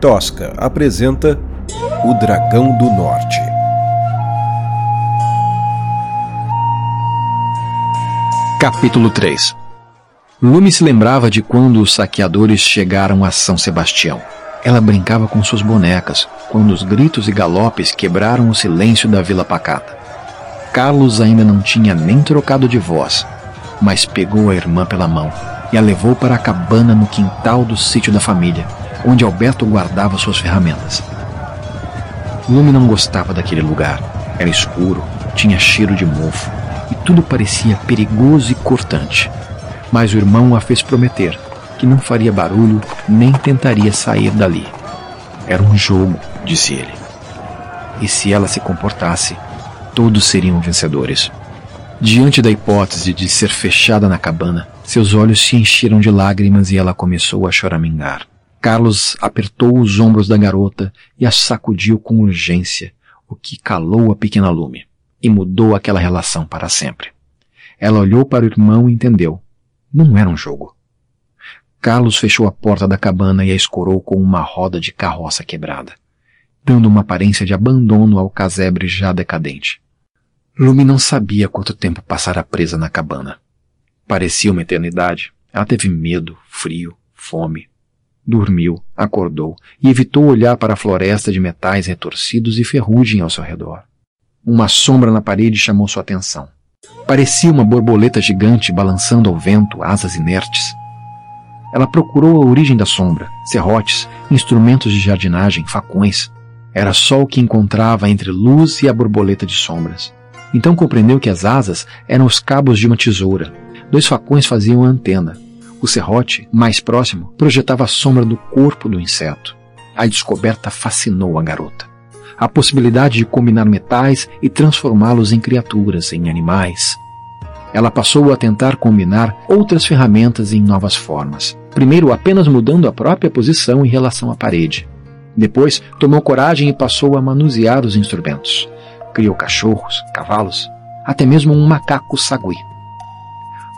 Tosca apresenta O Dragão do Norte. Capítulo 3 Lume se lembrava de quando os saqueadores chegaram a São Sebastião. Ela brincava com suas bonecas, quando os gritos e galopes quebraram o silêncio da vila pacata. Carlos ainda não tinha nem trocado de voz, mas pegou a irmã pela mão e a levou para a cabana no quintal do sítio da família, onde Alberto guardava suas ferramentas. Lume não gostava daquele lugar. Era escuro, tinha cheiro de mofo e tudo parecia perigoso e cortante. Mas o irmão a fez prometer que não faria barulho nem tentaria sair dali. Era um jogo, disse ele. E se ela se comportasse, todos seriam vencedores. Diante da hipótese de ser fechada na cabana, seus olhos se encheram de lágrimas e ela começou a choramingar. Carlos apertou os ombros da garota e a sacudiu com urgência, o que calou a pequena Lume e mudou aquela relação para sempre. Ela olhou para o irmão e entendeu. Não era um jogo. Carlos fechou a porta da cabana e a escorou com uma roda de carroça quebrada, dando uma aparência de abandono ao casebre já decadente. Lume não sabia quanto tempo passara presa na cabana. Parecia uma eternidade. Ela teve medo, frio, fome. Dormiu, acordou e evitou olhar para a floresta de metais retorcidos e ferrugem ao seu redor. Uma sombra na parede chamou sua atenção. Parecia uma borboleta gigante balançando ao vento asas inertes. Ela procurou a origem da sombra, serrotes, instrumentos de jardinagem, facões. Era só o que encontrava entre luz e a borboleta de sombras. Então compreendeu que as asas eram os cabos de uma tesoura. Dois facões faziam a antena. O serrote, mais próximo, projetava a sombra do corpo do inseto. A descoberta fascinou a garota. A possibilidade de combinar metais e transformá-los em criaturas, em animais. Ela passou a tentar combinar outras ferramentas em novas formas. Primeiro, apenas mudando a própria posição em relação à parede. Depois, tomou coragem e passou a manusear os instrumentos. Criou cachorros, cavalos, até mesmo um macaco sagui.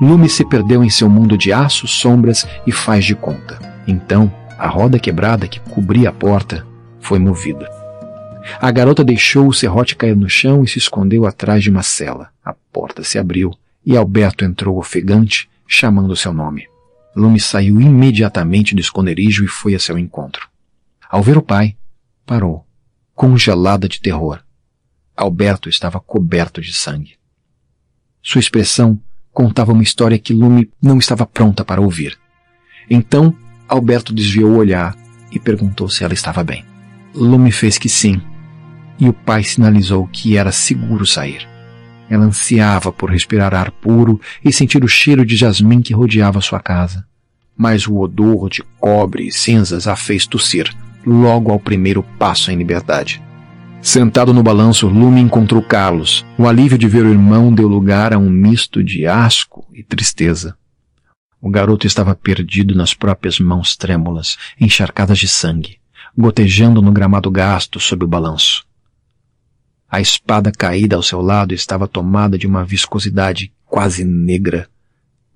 Lume se perdeu em seu mundo de aço, sombras e faz de conta. Então, a roda quebrada que cobria a porta foi movida. A garota deixou o serrote cair no chão e se escondeu atrás de uma cela. A porta se abriu e Alberto entrou ofegante, chamando seu nome. Lume saiu imediatamente do esconderijo e foi a seu encontro. Ao ver o pai, parou, congelada de terror. Alberto estava coberto de sangue. Sua expressão contava uma história que Lume não estava pronta para ouvir. Então, Alberto desviou o olhar e perguntou se ela estava bem. Lume fez que sim, e o pai sinalizou que era seguro sair. Ela ansiava por respirar ar puro e sentir o cheiro de jasmim que rodeava sua casa. Mas o odor de cobre e cinzas a fez tossir, logo ao primeiro passo em liberdade. Sentado no balanço, Lume encontrou Carlos. O alívio de ver o irmão deu lugar a um misto de asco e tristeza. O garoto estava perdido nas próprias mãos trêmulas, encharcadas de sangue, gotejando no gramado gasto sob o balanço. A espada caída ao seu lado estava tomada de uma viscosidade quase negra,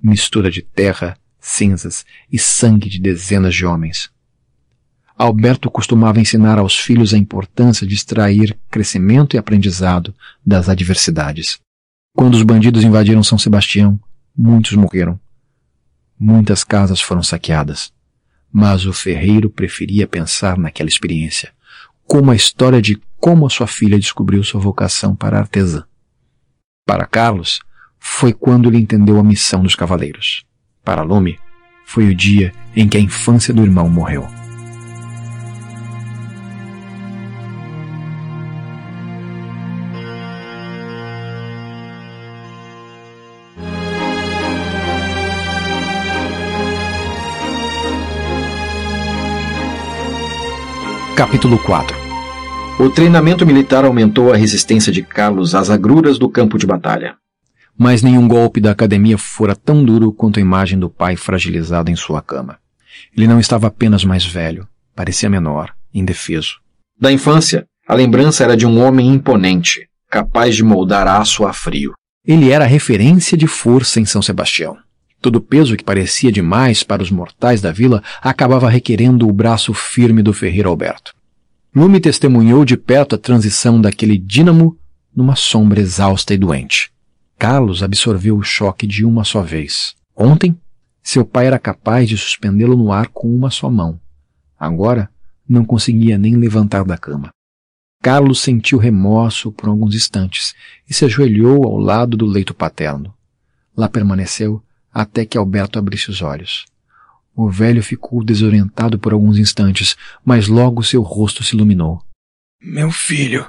mistura de terra, cinzas e sangue de dezenas de homens. Alberto costumava ensinar aos filhos a importância de extrair crescimento e aprendizado das adversidades. Quando os bandidos invadiram São Sebastião, muitos morreram. Muitas casas foram saqueadas. Mas o ferreiro preferia pensar naquela experiência como a história de como a sua filha descobriu sua vocação para artesã. Para Carlos, foi quando ele entendeu a missão dos cavaleiros. Para Lume, foi o dia em que a infância do irmão morreu. Capítulo 4 O treinamento militar aumentou a resistência de Carlos às agruras do campo de batalha. Mas nenhum golpe da academia fora tão duro quanto a imagem do pai fragilizado em sua cama. Ele não estava apenas mais velho, parecia menor, indefeso. Da infância, a lembrança era de um homem imponente, capaz de moldar aço a frio. Ele era a referência de força em São Sebastião. Todo o peso que parecia demais para os mortais da vila acabava requerendo o braço firme do ferreiro Alberto. Lume testemunhou de perto a transição daquele dínamo numa sombra exausta e doente. Carlos absorveu o choque de uma só vez. Ontem, seu pai era capaz de suspendê-lo no ar com uma só mão. Agora, não conseguia nem levantar da cama. Carlos sentiu remorso por alguns instantes e se ajoelhou ao lado do leito paterno. Lá permaneceu até que Alberto abrisse os olhos. O velho ficou desorientado por alguns instantes, mas logo seu rosto se iluminou. Meu filho,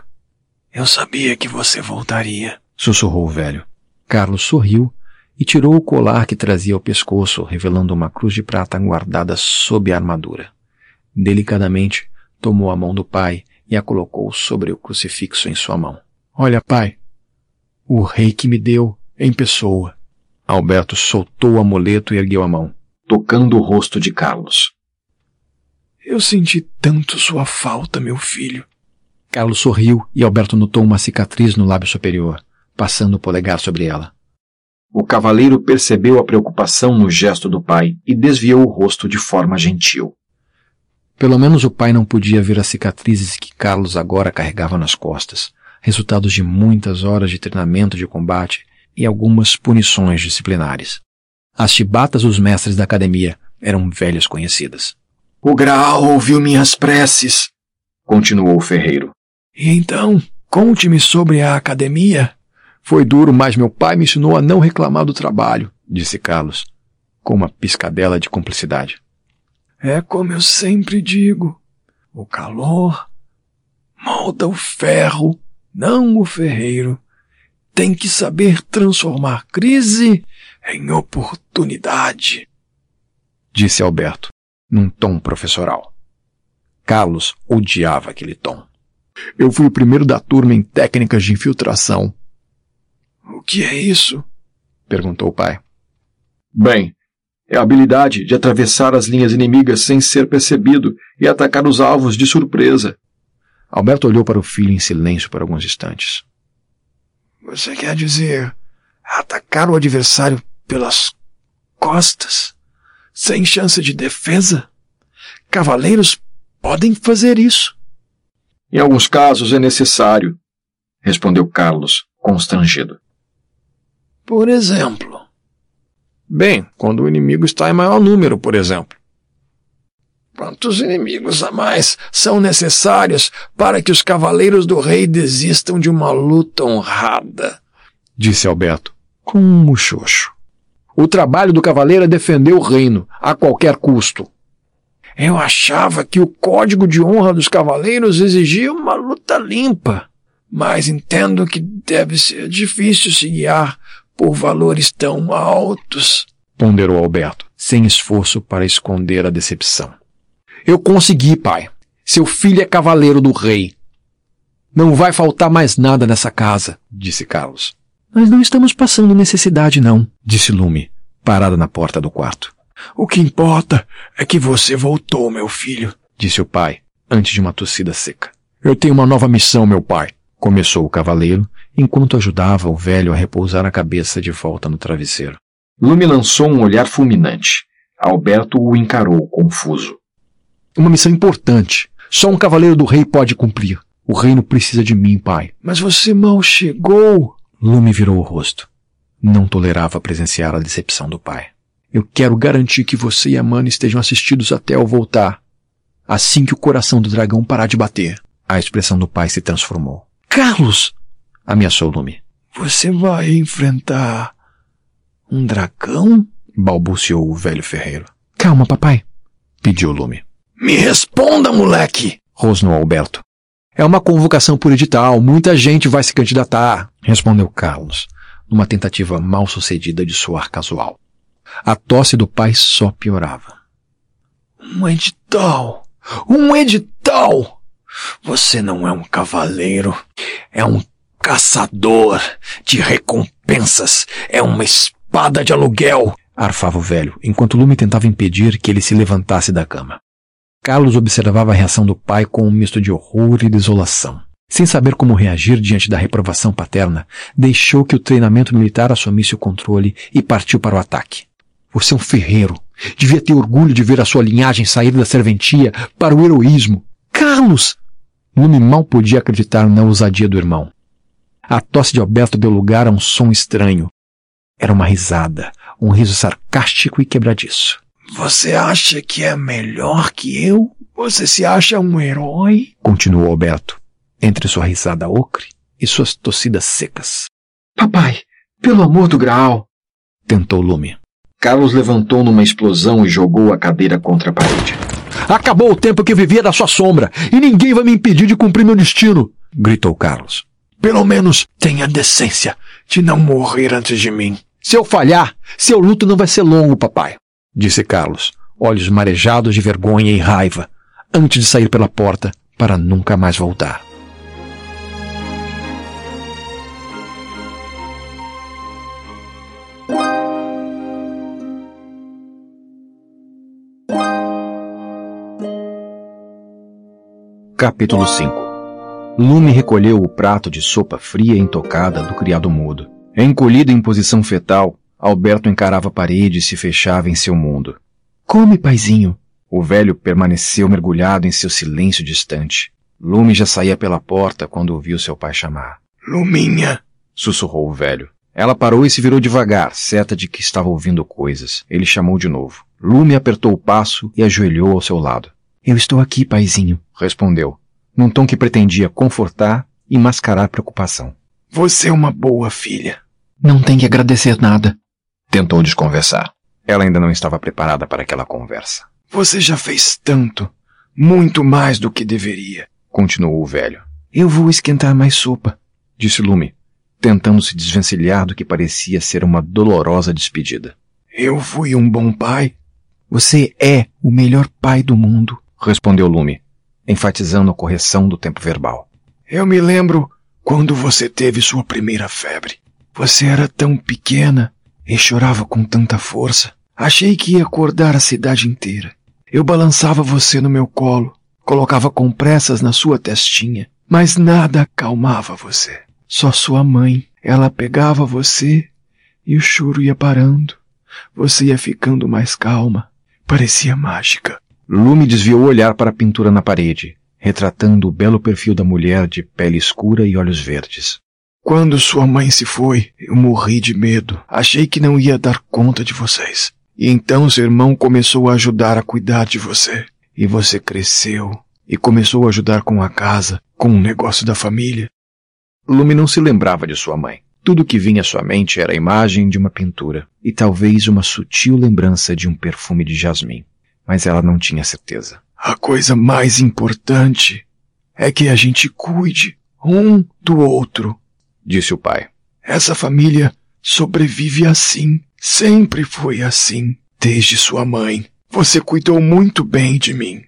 eu sabia que você voltaria, sussurrou o velho. Carlos sorriu e tirou o colar que trazia ao pescoço, revelando uma cruz de prata guardada sob a armadura. Delicadamente, tomou a mão do pai e a colocou sobre o crucifixo em sua mão. Olha, pai, o rei que me deu em pessoa. Alberto soltou o amuleto e ergueu a mão, tocando o rosto de Carlos. Eu senti tanto sua falta, meu filho. Carlos sorriu e Alberto notou uma cicatriz no lábio superior, passando o polegar sobre ela. O cavaleiro percebeu a preocupação no gesto do pai e desviou o rosto de forma gentil. Pelo menos o pai não podia ver as cicatrizes que Carlos agora carregava nas costas, resultados de muitas horas de treinamento de combate e algumas punições disciplinares. As chibatas dos mestres da academia eram velhas conhecidas. O Graal ouviu minhas preces, continuou o ferreiro. E então, conte-me sobre a academia. Foi duro, mas meu pai me ensinou a não reclamar do trabalho, disse Carlos, com uma piscadela de cumplicidade. É como eu sempre digo: o calor molda o ferro, não o ferreiro. Tem que saber transformar crise em oportunidade. Disse Alberto, num tom professoral. Carlos odiava aquele tom. Eu fui o primeiro da turma em técnicas de infiltração. O que é isso? perguntou o pai. Bem, é a habilidade de atravessar as linhas inimigas sem ser percebido e atacar os alvos de surpresa. Alberto olhou para o filho em silêncio por alguns instantes. Você quer dizer atacar o adversário pelas costas, sem chance de defesa? Cavaleiros podem fazer isso. Em alguns casos é necessário, respondeu Carlos, constrangido. Por exemplo. Bem, quando o inimigo está em maior número, por exemplo. Quantos inimigos a mais são necessários para que os cavaleiros do rei desistam de uma luta honrada? Disse Alberto, com um muxoxo. O trabalho do cavaleiro é defender o reino, a qualquer custo. Eu achava que o código de honra dos cavaleiros exigia uma luta limpa, mas entendo que deve ser difícil se guiar por valores tão altos, ponderou Alberto, sem esforço para esconder a decepção. Eu consegui, pai. Seu filho é cavaleiro do rei. Não vai faltar mais nada nessa casa, disse Carlos. Nós não estamos passando necessidade, não, disse Lume, parada na porta do quarto. O que importa é que você voltou, meu filho, disse o pai, antes de uma tossida seca. Eu tenho uma nova missão, meu pai, começou o cavaleiro, enquanto ajudava o velho a repousar a cabeça de volta no travesseiro. Lume lançou um olhar fulminante. Alberto o encarou, confuso. Uma missão importante. Só um cavaleiro do rei pode cumprir. O reino precisa de mim, pai. Mas você mal chegou. Lume virou o rosto. Não tolerava presenciar a decepção do pai. Eu quero garantir que você e a Mana estejam assistidos até eu voltar. Assim que o coração do dragão parar de bater. A expressão do pai se transformou. Carlos! ameaçou Lume. Você vai enfrentar um dragão? balbuciou o velho ferreiro. Calma, papai, pediu Lume. Me responda, moleque! rosnou Alberto. É uma convocação por edital, muita gente vai se candidatar, respondeu Carlos, numa tentativa mal sucedida de soar casual. A tosse do pai só piorava. Um edital! Um edital! Você não é um cavaleiro, é um caçador de recompensas, é uma espada de aluguel, arfava o velho, enquanto Lume tentava impedir que ele se levantasse da cama. Carlos observava a reação do pai com um misto de horror e desolação. Sem saber como reagir diante da reprovação paterna, deixou que o treinamento militar assumisse o controle e partiu para o ataque. Você é um ferreiro. Devia ter orgulho de ver a sua linhagem sair da serventia para o heroísmo. Carlos! Lume mal podia acreditar na ousadia do irmão. A tosse de Alberto deu lugar a um som estranho. Era uma risada, um riso sarcástico e quebradiço. Você acha que é melhor que eu? Você se acha um herói? Continuou Alberto, entre sua risada ocre e suas tossidas secas. Papai, pelo amor do Graal! tentou Lume. Carlos levantou numa explosão e jogou a cadeira contra a parede. Acabou o tempo que vivia da sua sombra e ninguém vai me impedir de cumprir meu destino! gritou Carlos. Pelo menos tenha decência de não morrer antes de mim. Se eu falhar, seu luto não vai ser longo, papai, disse Carlos, olhos marejados de vergonha e raiva, antes de sair pela porta para nunca mais voltar. Capítulo 5 Lume recolheu o prato de sopa fria intocada do criado mudo. Encolhido em posição fetal, Alberto encarava a parede e se fechava em seu mundo. Come, paizinho. O velho permaneceu mergulhado em seu silêncio distante. Lume já saía pela porta quando ouviu seu pai chamar. Luminha! sussurrou o velho. Ela parou e se virou devagar, certa de que estava ouvindo coisas. Ele chamou de novo. Lume apertou o passo e ajoelhou ao seu lado. Eu estou aqui, paizinho, respondeu, num tom que pretendia confortar e mascarar preocupação. Você é uma boa filha. Não tem que agradecer nada, Tentou desconversar. Ela ainda não estava preparada para aquela conversa. Você já fez tanto, muito mais do que deveria, continuou o velho. Eu vou esquentar mais sopa, disse Lume, tentando se desvencilhar do que parecia ser uma dolorosa despedida. Eu fui um bom pai. Você é o melhor pai do mundo, respondeu Lume, enfatizando a correção do tempo verbal. Eu me lembro quando você teve sua primeira febre. Você era tão pequena e chorava com tanta força. Achei que ia acordar a cidade inteira. Eu balançava você no meu colo, colocava compressas na sua testinha, mas nada acalmava você. Só sua mãe. Ela pegava você e o choro ia parando. Você ia ficando mais calma. Parecia mágica. Lume desviou o olhar para a pintura na parede, retratando o belo perfil da mulher de pele escura e olhos verdes. Quando sua mãe se foi, eu morri de medo. Achei que não ia dar conta de vocês. E então seu irmão começou a ajudar a cuidar de você. E você cresceu e começou a ajudar com a casa, com o negócio da família. Lume não se lembrava de sua mãe. Tudo que vinha à sua mente era a imagem de uma pintura e talvez uma sutil lembrança de um perfume de jasmim. Mas ela não tinha certeza. A coisa mais importante é que a gente cuide um do outro disse o pai. Essa família sobrevive assim. Sempre foi assim, desde sua mãe. Você cuidou muito bem de mim.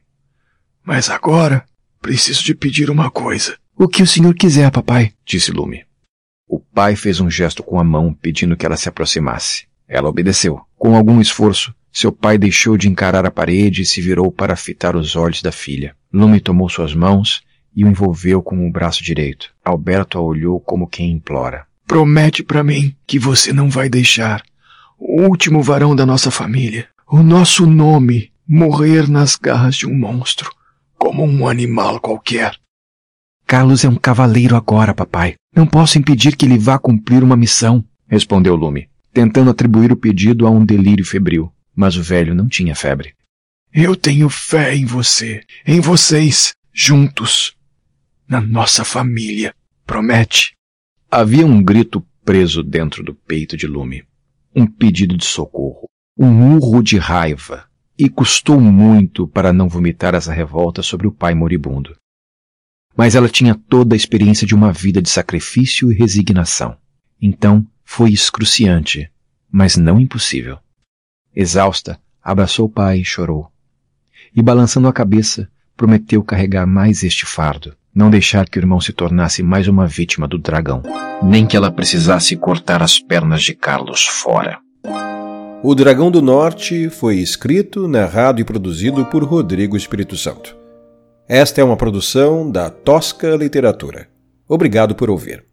Mas agora preciso de pedir uma coisa. O que o senhor quiser, papai, disse Lume. O pai fez um gesto com a mão, pedindo que ela se aproximasse. Ela obedeceu. Com algum esforço, seu pai deixou de encarar a parede e se virou para fitar os olhos da filha. Lume tomou suas mãos e o envolveu com o braço direito. Alberto a olhou como quem implora. Promete para mim que você não vai deixar o último varão da nossa família, o nosso nome, morrer nas garras de um monstro, como um animal qualquer. Carlos é um cavaleiro agora, papai. Não posso impedir que ele vá cumprir uma missão, respondeu Lume, tentando atribuir o pedido a um delírio febril. Mas o velho não tinha febre. Eu tenho fé em você, em vocês, juntos na nossa família. Promete? Havia um grito preso dentro do peito de Lume. Um pedido de socorro. Um urro de raiva. E custou muito para não vomitar essa revolta sobre o pai moribundo. Mas ela tinha toda a experiência de uma vida de sacrifício e resignação. Então foi excruciante, mas não impossível. Exausta, abraçou o pai e chorou. E balançando a cabeça, prometeu carregar mais este fardo não deixar que o irmão se tornasse mais uma vítima do dragão, nem que ela precisasse cortar as pernas de Carlos fora. O Dragão do Norte foi escrito, narrado e produzido por Rodrigo Espírito Santo. Esta é uma produção da Tosca Literatura. Obrigado por ouvir.